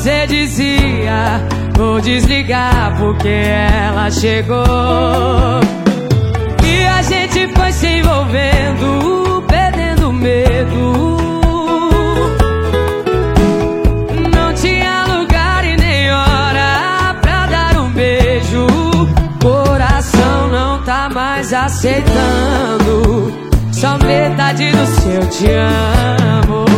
você dizia: Vou desligar porque ela chegou. E a gente foi se envolvendo, perdendo medo. Não tinha lugar e nem hora pra dar um beijo. Coração não tá mais aceitando. Só metade do seu te amo.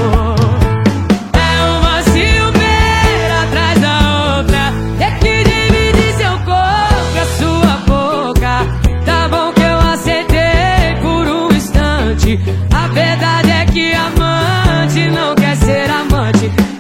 Ser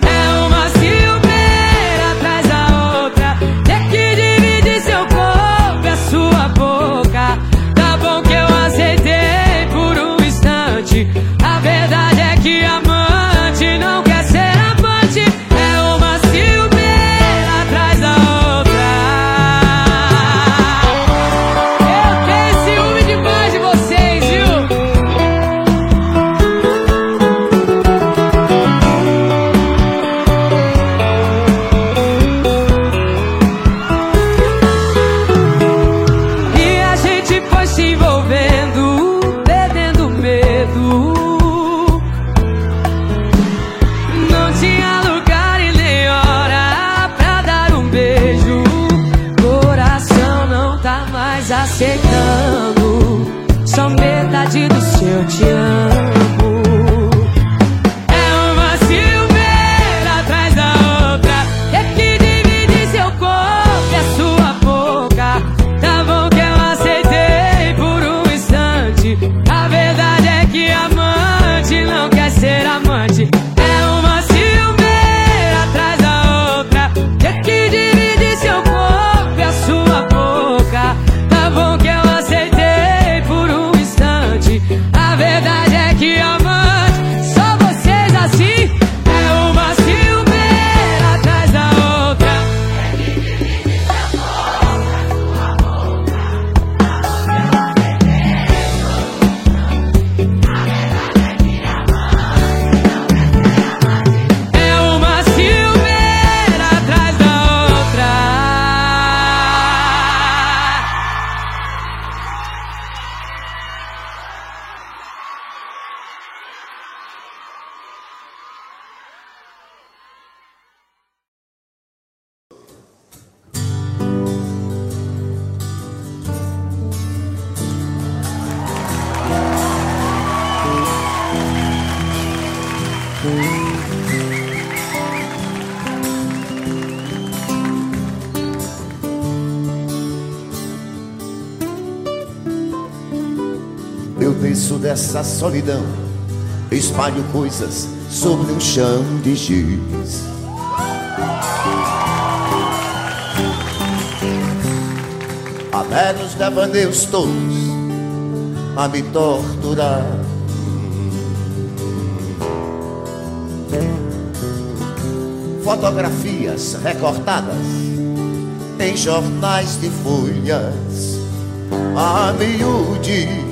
solidão, espalho coisas sobre um chão de giz. Há velhos devaneios todos a me torturar. Fotografias recortadas em jornais de folhas a miúde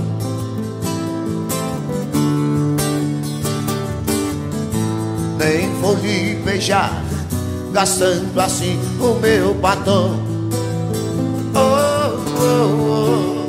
Vou lhe beijar, gastando assim o meu batom. Oh, oh, oh.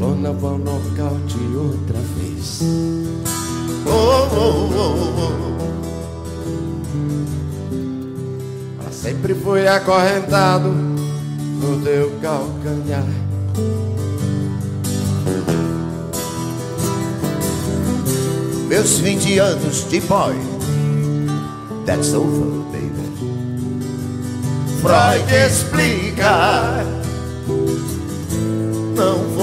Lona vai nocaute outra vez. Oh, oh, oh, sempre fui acorrentado no teu calcanhar. Meus 20 anos de boy, that's over, baby. Freud explica.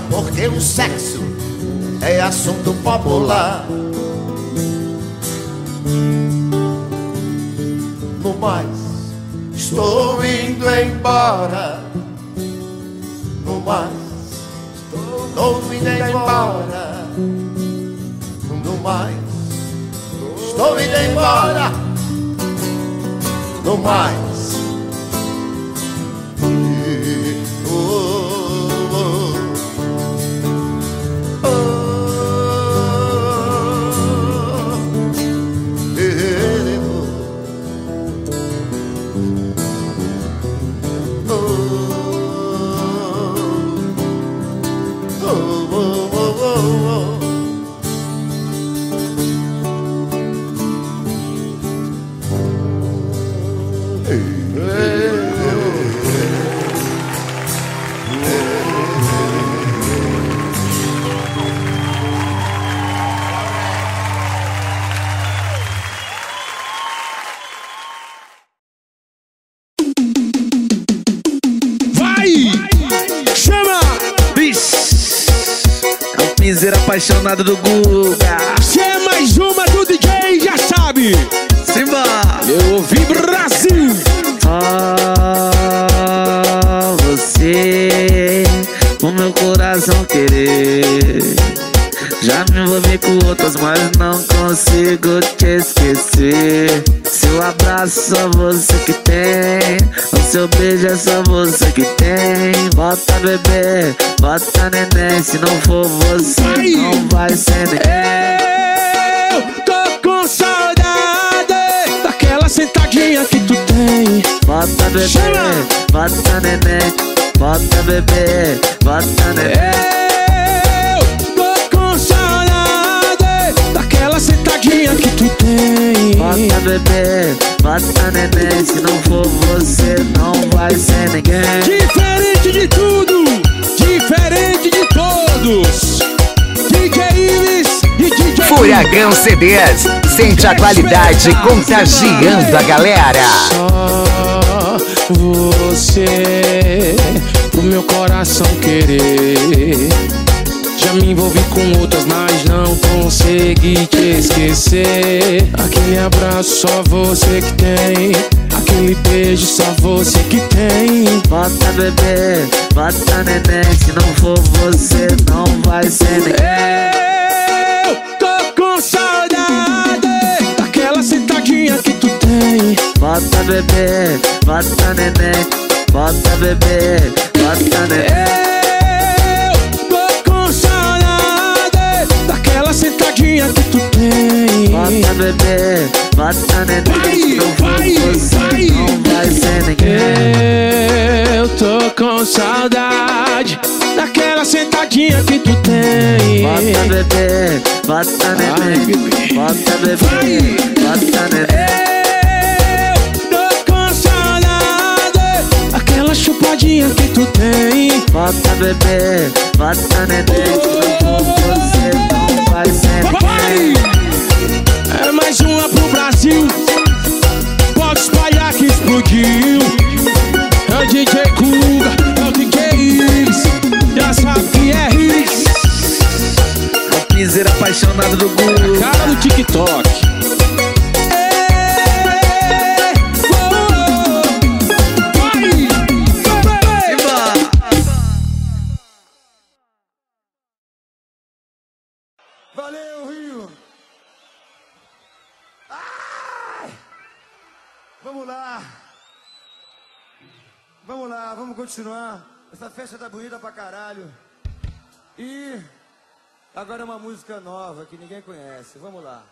Porque o sexo é assunto popular. No mais, estou indo embora. No mais, estou indo embora. No mais, estou indo embora. No mais. Apaixonado do Guga. Se é mais uma do DJ, já sabe! Simba! Eu ouvi Brasil! Só você, o meu coração querer. Já me envolvi com outras, mas não consigo te esquecer. Seu abraço só você que tem. O seu beijo é só você que tem. Bota bebê, bota neném. Se não for bebê, bota neném. Bota bebê, bota neném. Eu tô com saudade daquela sentadinha que tu tem. Bota bebê, bota neném. Se não for você, não vai ser ninguém. Diferente de tudo, diferente de todos. DJ Ives e DJ Furacão CDs. Sente a qualidade contagiando a galera. Você, o meu coração querer. Já me envolvi com outras, mas não consegui te esquecer. Aquele abraço só você que tem. Aquele beijo só você que tem. Bota bebê, bota neném. Se não for você, não vai ser ninguém. Tem. Bota bebê, bota neném. Bota bebê, bota neném. Eu tô com saudade daquela sentadinha que tu tem. Bota bebê, bota neném. Vai, não vai, vai. não vai ser ninguém. Eu tô com saudade daquela sentadinha que tu tem. Bota bebê, bota neném. Bota bebê, bota neném. Daquela chupadinha que tu tem. Bota bebê, bota neném. Você, não vai ser ninguém. É mais uma pro Brasil. Pode espalhar que explodiu. É o DJ Kuga, é o DJ Iris. Já sabe que é Iris. Apaixonado do Guga. Cara do TikTok. vamos continuar. Essa festa tá bonita pra caralho. E agora é uma música nova que ninguém conhece. Vamos lá.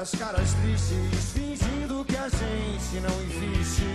essas caras tristes, fingindo que a gente não existe.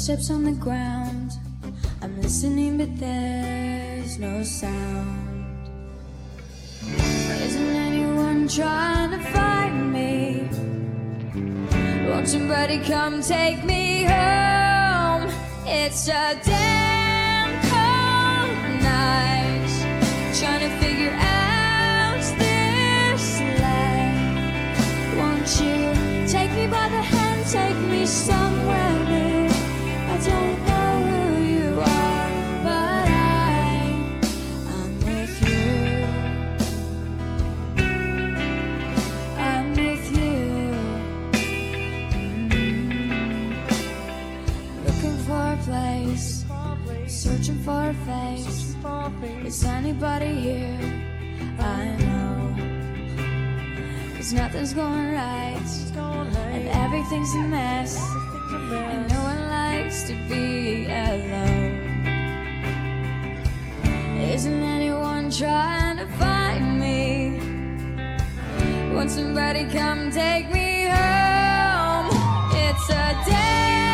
footsteps on the ground. I'm listening, but there's no sound. Isn't anyone trying to find me? Won't somebody come take me home? It's a damn cold night. Trying to figure out this life. Won't you take me by the hand, take me somewhere? Is anybody here? I know. Cause nothing's going right. And everything's a mess. And no one likes to be alone. Isn't anyone trying to find me? Won't somebody come take me home? It's a day.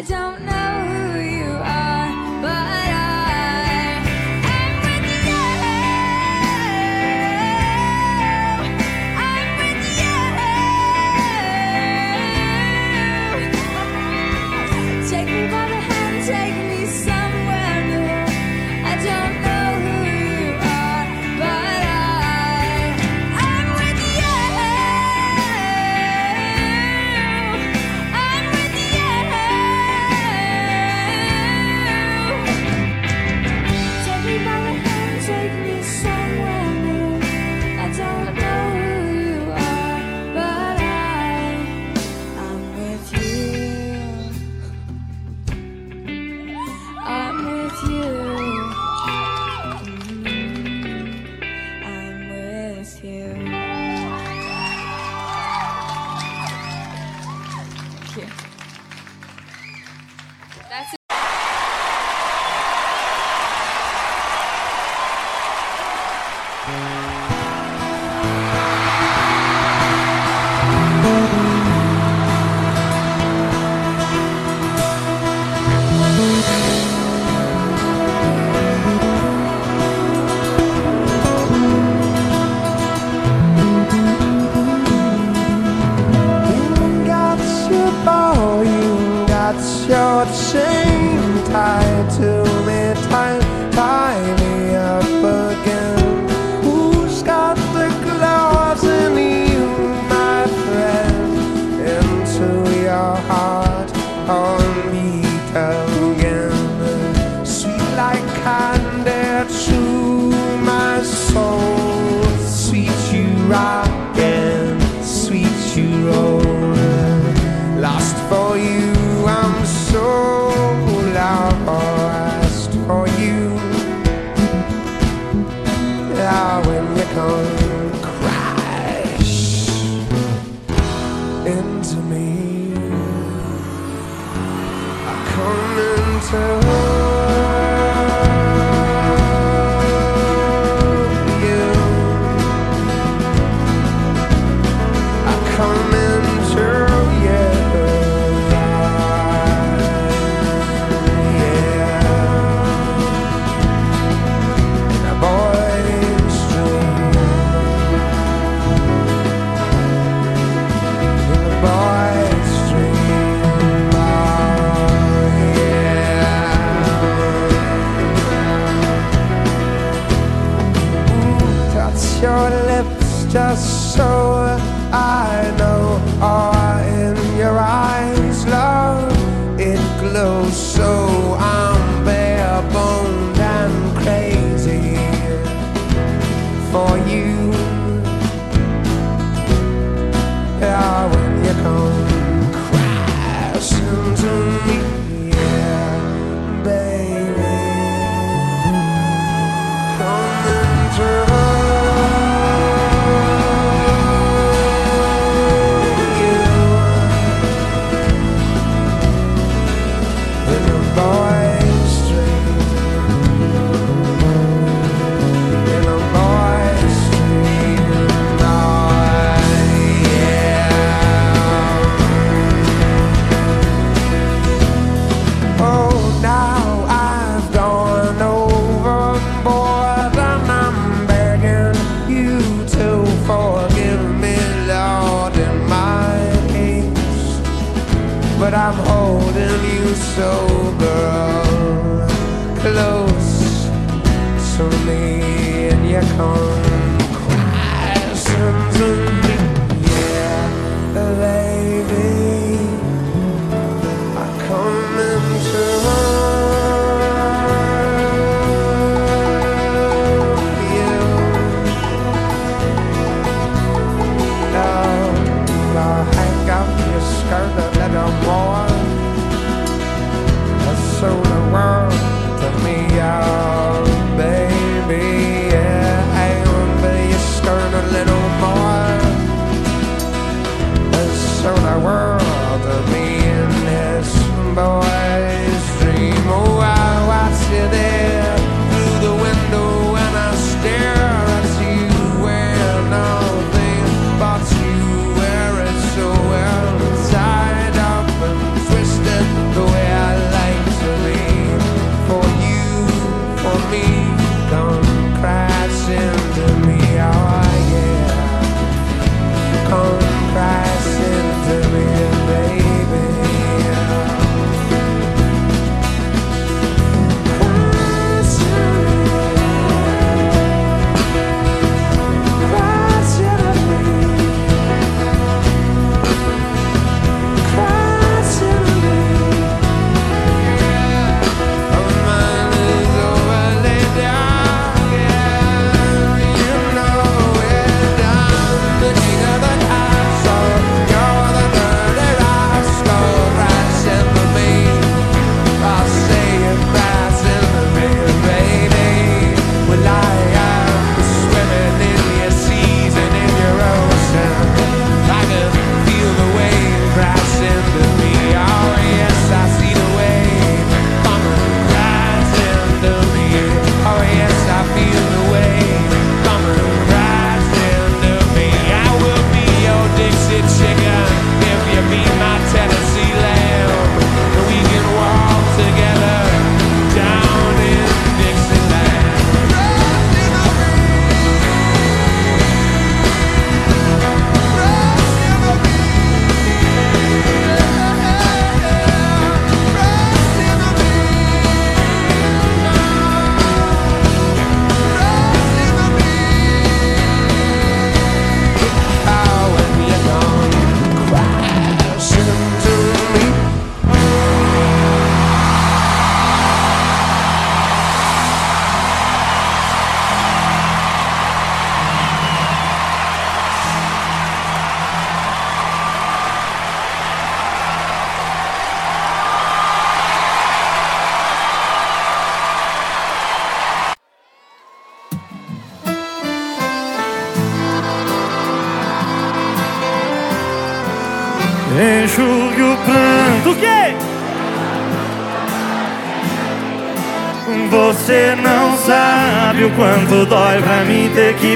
I don't know. For. so girl close to me and you come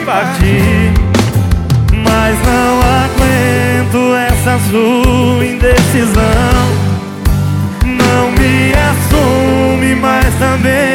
partir Mas não aguento essa sua indecisão. Não me assume mais também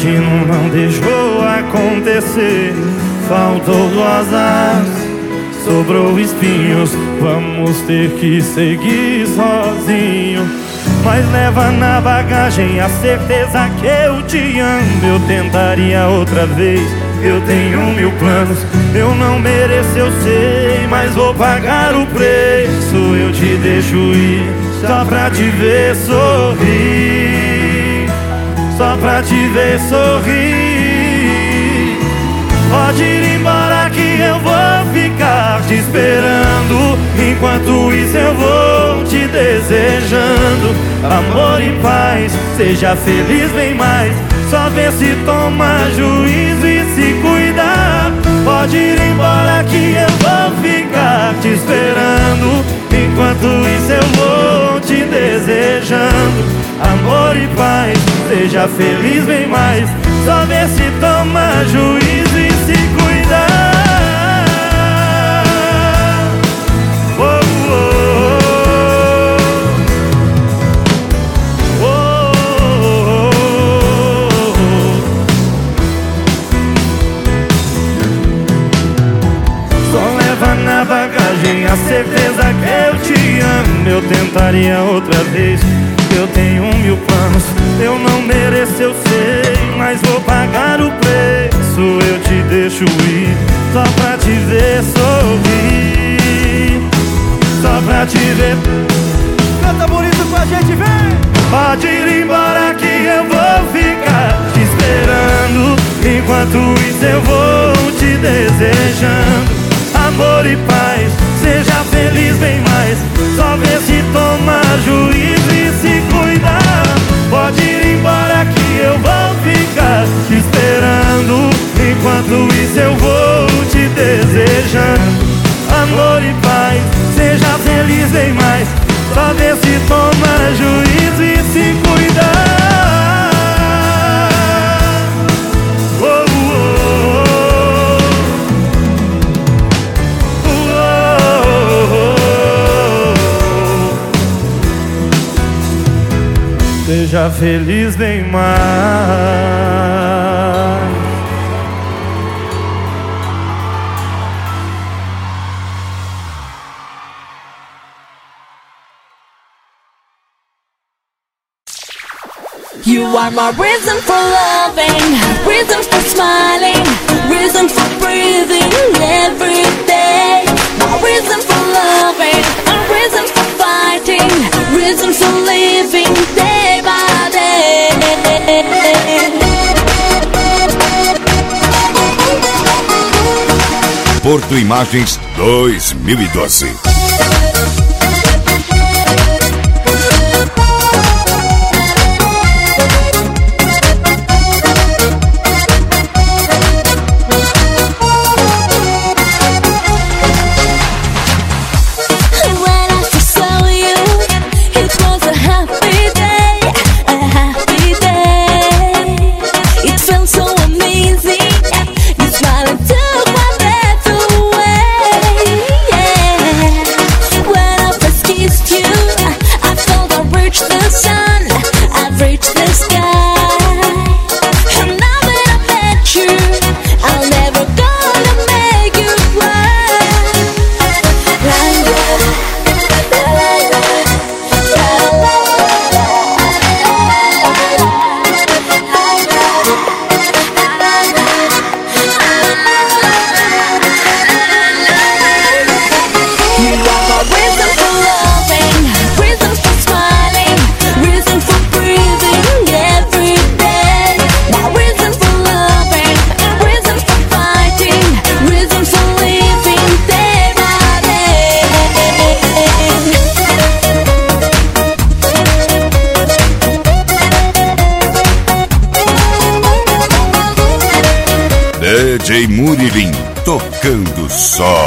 destino não deixou acontecer. Faltou do azar. Sobrou espinhos, vamos ter que seguir sozinho. Mas leva na bagagem a certeza que eu te amo. Eu tentaria outra vez, eu tenho mil planos. Eu não mereço, eu sei, mas vou pagar o preço. Eu te deixo ir só pra te ver sorrir. Só pra te ver sorrir. Pode ir embora que eu vou ficar te esperando. Enquanto isso eu vou te desejando amor e paz. Seja feliz bem mais. Só vê se toma juízo e se cuidar. Pode ir embora que eu vou ficar te esperando. Enquanto isso eu vou te desejando amor e paz. Seja feliz bem mais. Só vê se toma juízo e se cuidar. Bagagem a certeza que eu te amo. Eu tentaria outra vez. Eu tenho mil planos, eu não mereço, eu sei, mas vou pagar o preço. Eu te deixo ir só pra te ver sorrir, só pra te ver. Canta bonito com a gente, vem! Pode ir embora que eu vou ficar te esperando. Enquanto isso eu vou te desejando amor e paz. Seja feliz bem mais. Só vê se toma juízo e se cuidar. Pode ir embora que eu vou ficar te esperando. Enquanto isso eu vou te desejando amor e paz. Seja feliz bem mais. Só vê se toma juízo e Seja feliz mais. You are my reason for loving, reason for smiling, reason for breathing every day. My reason for loving, a reason for fighting, reason for living day. Porto Imagens 2012. Soul.